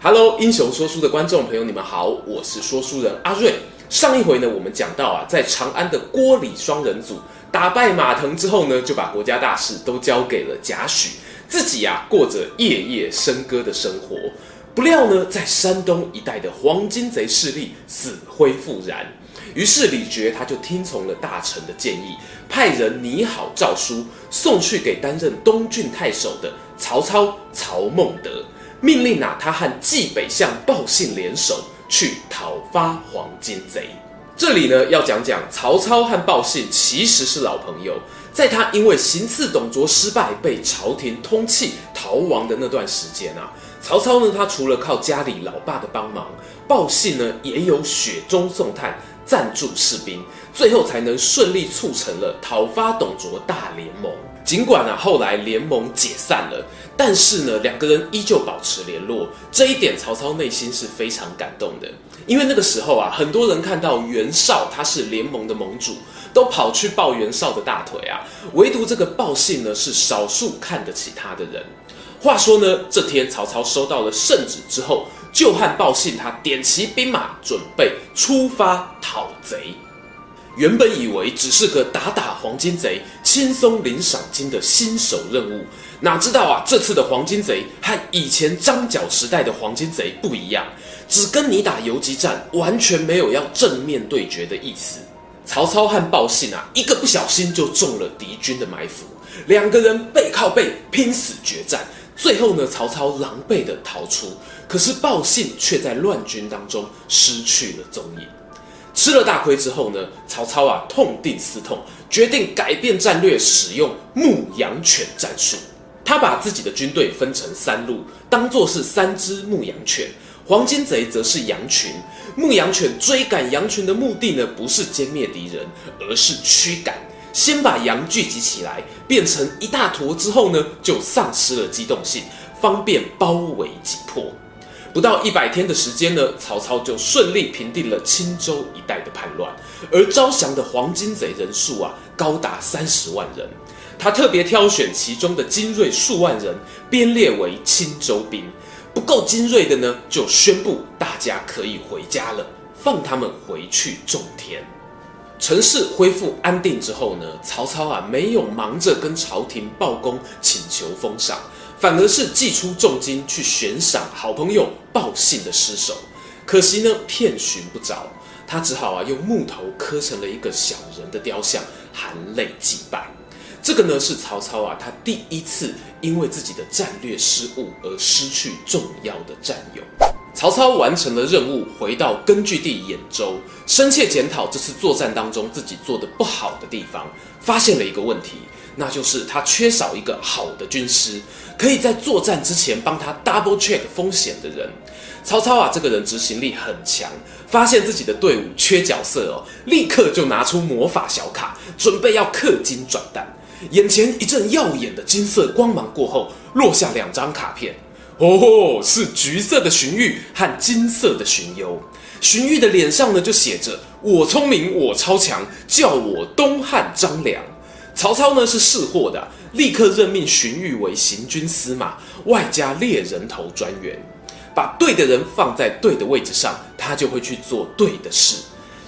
Hello，《英雄说书》的观众朋友，你们好，我是说书人阿瑞。上一回呢，我们讲到啊，在长安的郭李双人组打败马腾之后呢，就把国家大事都交给了贾诩，自己啊过着夜夜笙歌的生活。不料呢，在山东一带的黄巾贼势力死灰复燃，于是李傕他就听从了大臣的建议，派人拟好诏书送去给担任东郡太守的曹操曹孟德，命令啊他和冀北相鲍信联手。去讨伐黄巾贼。这里呢，要讲讲曹操和鲍信其实是老朋友。在他因为行刺董卓失败被朝廷通缉逃亡的那段时间啊，曹操呢，他除了靠家里老爸的帮忙，鲍信呢也有雪中送炭赞助士兵，最后才能顺利促成了讨伐董卓大联盟。尽管啊后来联盟解散了。但是呢，两个人依旧保持联络，这一点曹操内心是非常感动的。因为那个时候啊，很多人看到袁绍他是联盟的盟主，都跑去抱袁绍的大腿啊，唯独这个鲍信呢是少数看得起他的人。话说呢，这天曹操收到了圣旨之后，就和鲍信他点齐兵马，准备出发讨贼。原本以为只是个打打黄巾贼、轻松领赏金的新手任务。哪知道啊，这次的黄巾贼和以前张角时代的黄巾贼不一样，只跟你打游击战，完全没有要正面对决的意思。曹操和鲍信啊，一个不小心就中了敌军的埋伏，两个人背靠背拼死决战，最后呢，曹操狼狈地逃出，可是鲍信却在乱军当中失去了踪影。吃了大亏之后呢，曹操啊痛定思痛，决定改变战略，使用牧羊犬战术。他把自己的军队分成三路，当作是三只牧羊犬。黄巾贼则是羊群。牧羊犬追赶羊群的目的呢，不是歼灭敌人，而是驱赶。先把羊聚集起来，变成一大坨之后呢，就丧失了机动性，方便包围击破。不到一百天的时间呢，曹操就顺利平定了青州一带的叛乱，而招降的黄巾贼人数啊，高达三十万人。他特别挑选其中的精锐数万人，编列为青州兵；不够精锐的呢，就宣布大家可以回家了，放他们回去种田。城市恢复安定之后呢，曹操啊没有忙着跟朝廷报功请求封赏，反而是寄出重金去悬赏好朋友报信的尸首。可惜呢，遍寻不着，他只好啊用木头刻成了一个小人的雕像，含泪祭拜。这个呢是曹操啊，他第一次因为自己的战略失误而失去重要的战友。曹操完成了任务，回到根据地兖州，深切检讨这次作战当中自己做的不好的地方，发现了一个问题，那就是他缺少一个好的军师，可以在作战之前帮他 double check 风险的人。曹操啊，这个人执行力很强，发现自己的队伍缺角色哦，立刻就拿出魔法小卡，准备要氪金转蛋。眼前一阵耀眼的金色光芒过后，落下两张卡片。哦，是橘色的荀彧和金色的荀攸。荀彧的脸上呢，就写着“我聪明，我超强，叫我东汉张良”。曹操呢是识货的，立刻任命荀彧为行军司马，外加猎人头专员。把对的人放在对的位置上，他就会去做对的事。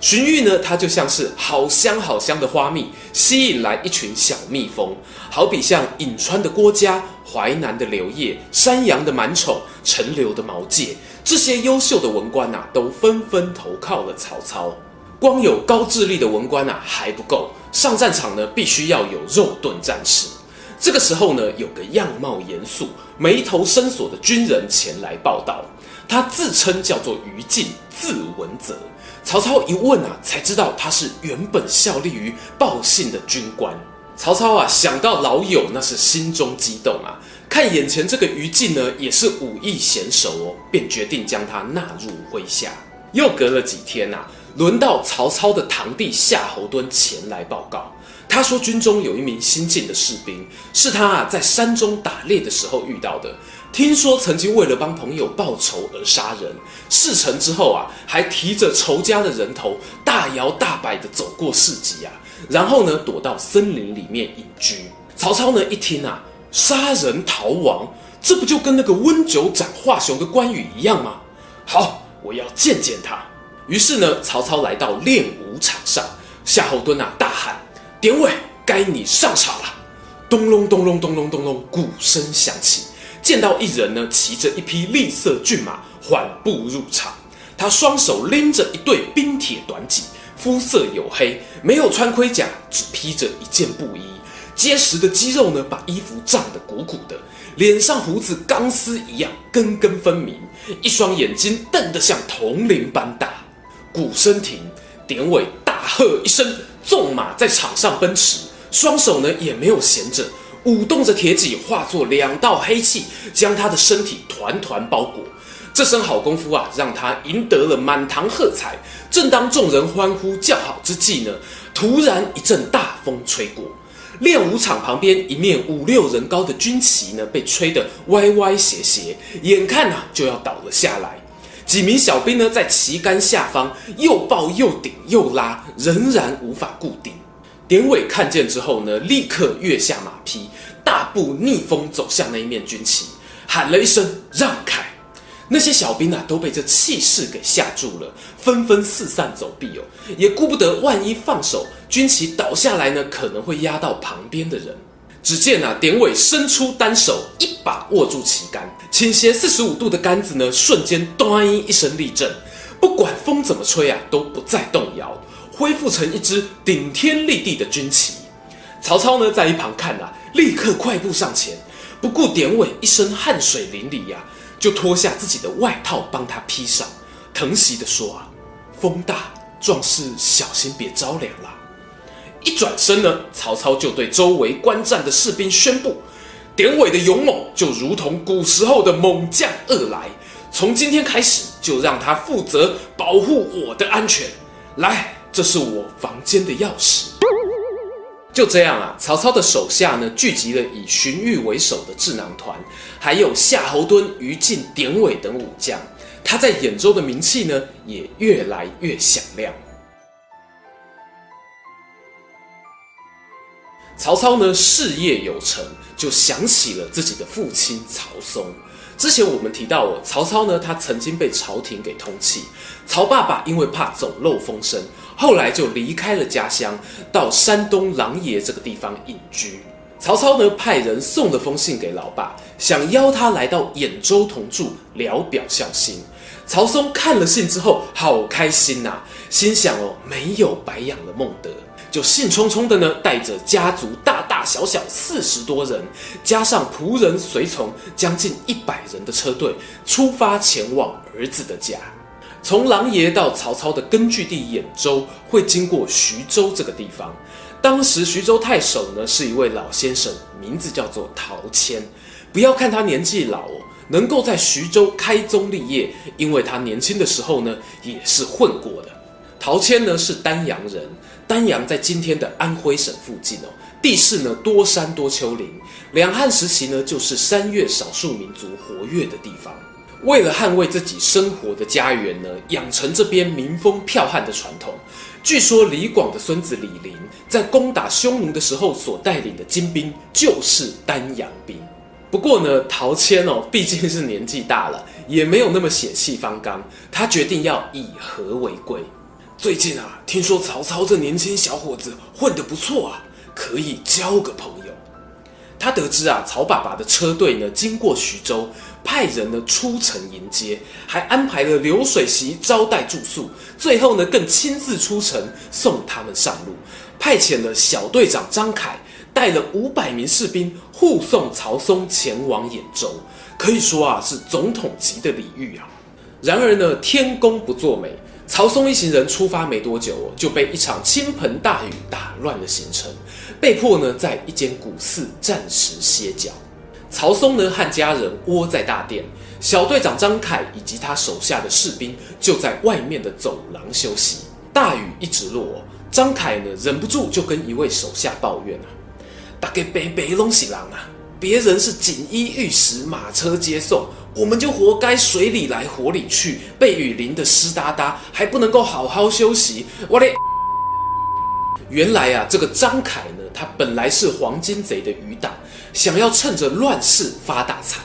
荀彧呢，他就像是好香好香的花蜜，吸引来一群小蜜蜂，好比像颍川的郭嘉、淮南的刘烨、山阳的满宠、陈留的毛玠，这些优秀的文官啊，都纷纷投靠了曹操。光有高智力的文官啊还不够，上战场呢必须要有肉盾战士。这个时候呢，有个样貌严肃、眉头深锁的军人前来报道，他自称叫做于禁，字文泽。曹操一问啊，才知道他是原本效力于鲍信的军官。曹操啊，想到老友，那是心中激动啊。看眼前这个于禁呢，也是武艺娴熟哦，便决定将他纳入麾下。又隔了几天啊，轮到曹操的堂弟夏侯惇前来报告。他说，军中有一名新进的士兵，是他啊在山中打猎的时候遇到的。听说曾经为了帮朋友报仇而杀人，事成之后啊，还提着仇家的人头，大摇大摆地走过市集啊，然后呢，躲到森林里面隐居。曹操呢一听啊，杀人逃亡，这不就跟那个温酒斩华雄的关羽一样吗？好，我要见见他。于是呢，曹操来到练武场上，夏侯惇啊大喊。典韦，该你上场了。咚隆咚隆咚隆咚隆，鼓声响起。见到一人呢，骑着一匹栗色骏马，缓步入场。他双手拎着一对冰铁短戟，肤色黝黑，没有穿盔甲，只披着一件布衣。结实的肌肉呢，把衣服胀得鼓鼓的。脸上胡子钢丝一样，根根分明。一双眼睛瞪得像铜铃般大。鼓声停，典韦大喝一声。纵马在场上奔驰，双手呢也没有闲着，舞动着铁戟，化作两道黑气，将他的身体团团包裹。这身好功夫啊，让他赢得了满堂喝彩。正当众人欢呼叫好之际呢，突然一阵大风吹过，练武场旁边一面五六人高的军旗呢，被吹得歪歪斜斜，眼看啊就要倒了下来。几名小兵呢，在旗杆下方又抱又顶又拉，仍然无法固定。典韦看见之后呢，立刻跃下马匹，大步逆风走向那一面军旗，喊了一声“让开”。那些小兵啊，都被这气势给吓住了，纷纷四散走避哦，也顾不得万一放手，军旗倒下来呢，可能会压到旁边的人。只见啊，典韦伸出单手，一把握住旗杆，倾斜四十五度的杆子呢，瞬间“咚”一声立正，不管风怎么吹啊，都不再动摇，恢复成一支顶天立地的军旗。曹操呢，在一旁看啊，立刻快步上前，不顾典韦一身汗水淋漓呀、啊，就脱下自己的外套帮他披上，疼惜地说啊：“风大，壮士小心别着凉了。”一转身呢，曹操就对周围观战的士兵宣布：“典韦的勇猛就如同古时候的猛将二来，从今天开始就让他负责保护我的安全。来，这是我房间的钥匙。”就这样啊，曹操的手下呢，聚集了以荀彧为首的智囊团，还有夏侯惇、于禁、典韦等武将，他在兖州的名气呢，也越来越响亮。曹操呢，事业有成，就想起了自己的父亲曹嵩。之前我们提到哦，曹操呢，他曾经被朝廷给通缉。曹爸爸因为怕走漏风声，后来就离开了家乡，到山东琅琊这个地方隐居。曹操呢，派人送了封信给老爸，想邀他来到兖州同住，聊表孝心。曹嵩看了信之后，好开心呐、啊，心想哦，没有白养了孟德。就兴冲冲的呢，带着家族大大小小四十多人，加上仆人随从将近一百人的车队，出发前往儿子的家。从琅琊到曹操的根据地兖州，会经过徐州这个地方。当时徐州太守呢是一位老先生，名字叫做陶谦。不要看他年纪老哦，能够在徐州开宗立业，因为他年轻的时候呢也是混过的。陶谦呢是丹阳人。丹阳在今天的安徽省附近哦，地势呢多山多丘陵，两汉时期呢就是山岳少数民族活跃的地方。为了捍卫自己生活的家园呢，养成这边民风剽悍的传统。据说李广的孙子李陵在攻打匈奴的时候所带领的精兵就是丹阳兵。不过呢，陶谦哦毕竟是年纪大了，也没有那么血气方刚，他决定要以和为贵。最近啊，听说曹操这年轻小伙子混得不错啊，可以交个朋友。他得知啊，曹爸爸的车队呢经过徐州，派人呢出城迎接，还安排了流水席招待住宿，最后呢更亲自出城送他们上路，派遣了小队长张凯带了五百名士兵护送曹嵩前往兖州，可以说啊是总统级的礼遇啊。然而呢，天公不作美。曹嵩一行人出发没多久，就被一场倾盆大雨打乱了行程，被迫呢在一间古寺暂时歇脚。曹嵩呢和家人窝在大殿，小队长张凯以及他手下的士兵就在外面的走廊休息。大雨一直落，张凯呢忍不住就跟一位手下抱怨啊：“大概北北龙喜郎啊，别人是锦衣玉食，马车接送，我们就活该水里来火里去，被雨淋得湿哒哒，还不能够好好休息。”我嘞，原来啊，这个张凯呢，他本来是黄巾贼的余党，想要趁着乱世发大财，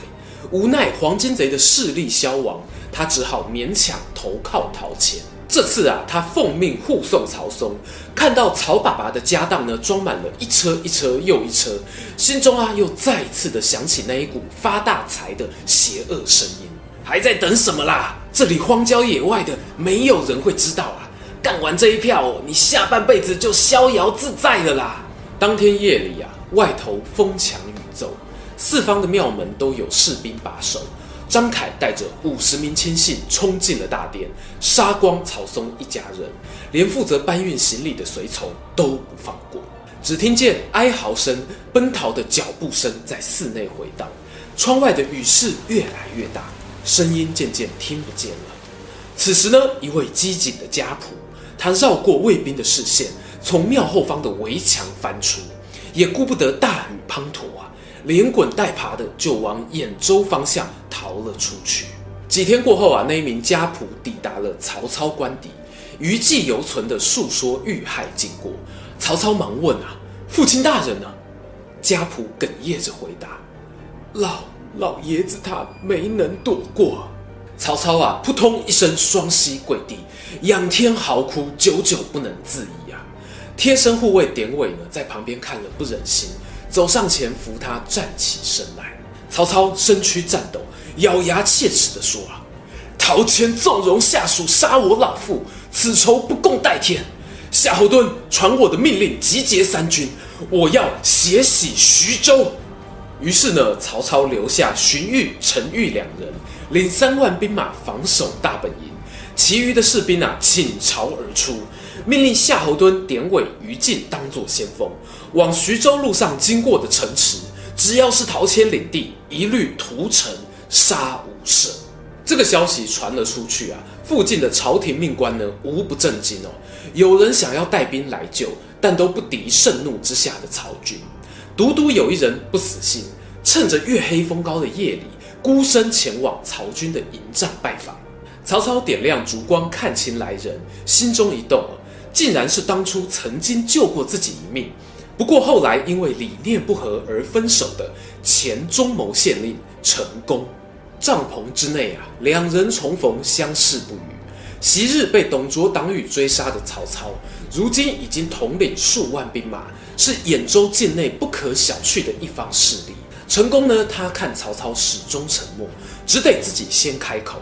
无奈黄金贼的势力消亡，他只好勉强投靠陶谦。这次啊，他奉命护送曹嵩，看到曹爸爸的家当呢，装满了一车一车又一车，心中啊又再次的想起那一股发大财的邪恶声音。还在等什么啦？这里荒郊野外的，没有人会知道啊！干完这一票，你下半辈子就逍遥自在了啦！当天夜里啊，外头风强走，四方的庙门都有士兵把守。张凯带着五十名亲信冲进了大殿，杀光曹嵩一家人，连负责搬运行李的随从都不放过。只听见哀嚎声、奔逃的脚步声在寺内回荡，窗外的雨势越来越大，声音渐渐听不见了。此时呢，一位机警的家仆，他绕过卫兵的视线，从庙后方的围墙翻出，也顾不得大雨滂沱。连滚带爬的就往兖州方向逃了出去。几天过后啊，那一名家仆抵达了曹操官邸，余悸犹存的述说遇害经过。曹操忙问啊：“父亲大人呢？”家仆哽咽着回答：“老老爷子他没能躲过。”曹操啊，扑通一声双膝跪地，仰天嚎哭，久久不能自已啊。贴身护卫典韦呢，在旁边看了不忍心。走上前扶他站起身来，曹操身躯颤抖，咬牙切齿地说：“啊，陶谦纵容下属杀我老父，此仇不共戴天。夏侯惇传我的命令，集结三军，我要血洗徐州。”于是呢，曹操留下荀彧、陈玉两人，领三万兵马防守大本营，其余的士兵啊倾巢而出。命令夏侯惇、典韦、于禁当作先锋，往徐州路上经过的城池，只要是陶谦领地，一律屠城，杀无赦。这个消息传了出去啊，附近的朝廷命官呢，无不震惊哦。有人想要带兵来救，但都不敌盛怒之下的曹军。独独有一人不死心，趁着月黑风高的夜里，孤身前往曹军的营帐拜访。曹操点亮烛光，看清来人，心中一动。竟然是当初曾经救过自己一命，不过后来因为理念不合而分手的前中牟县令陈宫。帐篷之内啊，两人重逢，相视不语。昔日被董卓党羽追杀的曹操，如今已经统领数万兵马，是兖州境内不可小觑的一方势力。陈宫呢，他看曹操始终沉默，只得自己先开口：“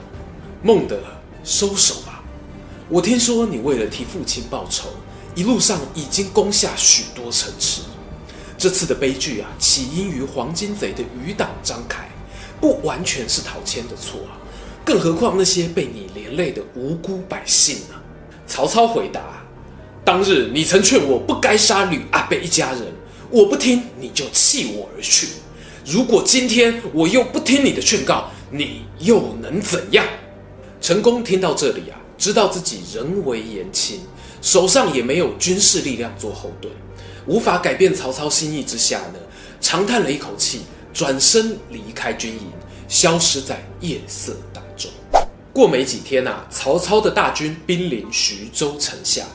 孟德，收手吧。”我听说你为了替父亲报仇，一路上已经攻下许多城池。这次的悲剧啊，起因于黄巾贼的余党张凯，不完全是陶谦的错啊。更何况那些被你连累的无辜百姓呢？曹操回答：当日你曾劝我不该杀吕阿贝一家人，我不听，你就弃我而去。如果今天我又不听你的劝告，你又能怎样？陈宫听到这里啊。知道自己人微言轻，手上也没有军事力量做后盾，无法改变曹操心意之下呢，长叹了一口气，转身离开军营，消失在夜色当中。过没几天啊，曹操的大军兵临徐州城下，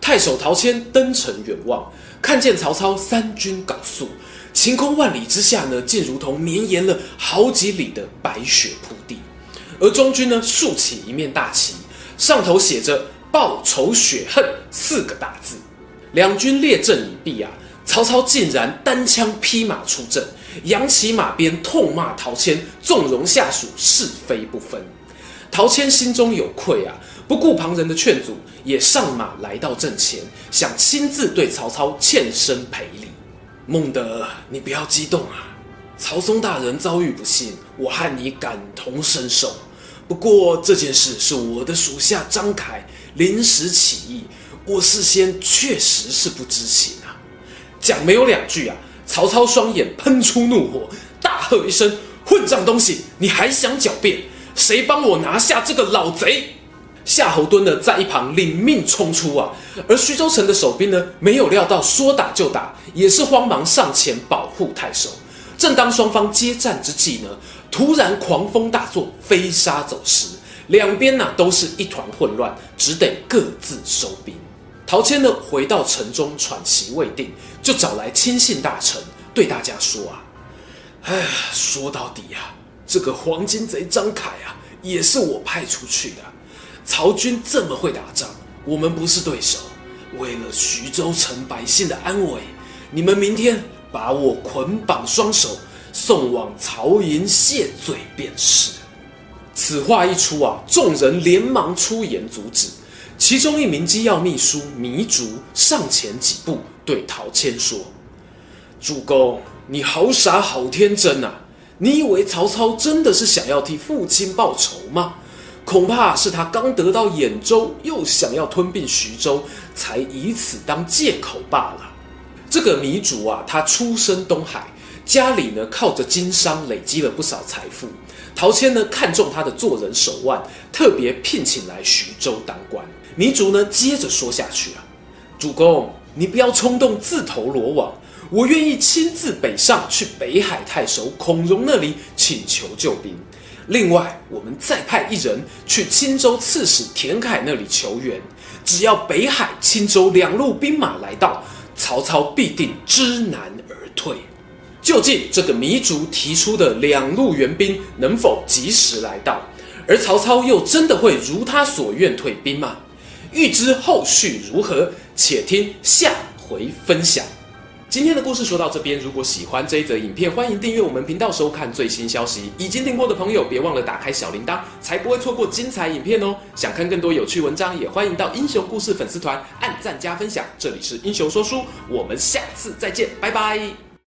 太守陶谦登城远望，看见曹操三军缟素，晴空万里之下呢，竟如同绵延了好几里的白雪铺地，而中军呢，竖起一面大旗。上头写着“报仇雪恨”四个大字，两军列阵已毕啊，曹操竟然单枪匹马出阵，扬起马鞭痛骂陶谦纵容下属是非不分。陶谦心中有愧啊，不顾旁人的劝阻，也上马来到阵前，想亲自对曹操欠身赔礼。孟德，你不要激动啊，曹嵩大人遭遇不幸，我和你感同身受。不过这件事是我的属下张凯临时起意，我事先确实是不知情啊。讲没有两句啊，曹操双眼喷出怒火，大喝一声：“混账东西，你还想狡辩？谁帮我拿下这个老贼？”夏侯惇呢在一旁领命冲出啊，而徐州城的守兵呢没有料到说打就打，也是慌忙上前保护太守。正当双方接战之际呢，突然狂风大作，飞沙走石，两边呢都是一团混乱，只得各自收兵。陶谦呢回到城中喘息未定，就找来亲信大臣对大家说啊，哎，说到底啊，这个黄巾贼张凯啊，也是我派出去的。曹军这么会打仗，我们不是对手。为了徐州城百姓的安危，你们明天。把我捆绑双手，送往曹营谢罪便是。此话一出啊，众人连忙出言阻止。其中一名机要秘书糜竺上前几步，对陶谦说：“主公，你好傻好天真啊！你以为曹操真的是想要替父亲报仇吗？恐怕是他刚得到兖州，又想要吞并徐州，才以此当借口罢了。”这个糜竺啊，他出身东海，家里呢靠着经商累积了不少财富。陶谦呢看中他的做人手腕，特别聘请来徐州当官。糜竺呢接着说下去啊，主公，你不要冲动自投罗网，我愿意亲自北上去北海太守孔融那里请求救兵。另外，我们再派一人去青州刺史田楷那里求援。只要北海、青州两路兵马来到。曹操必定知难而退。究竟这个糜竺提出的两路援兵能否及时来到？而曹操又真的会如他所愿退兵吗？欲知后续如何，且听下回分享。今天的故事说到这边，如果喜欢这一则影片，欢迎订阅我们频道收看最新消息。已经订过的朋友，别忘了打开小铃铛，才不会错过精彩影片哦。想看更多有趣文章，也欢迎到英雄故事粉丝团按赞加分享。这里是英雄说书，我们下次再见，拜拜。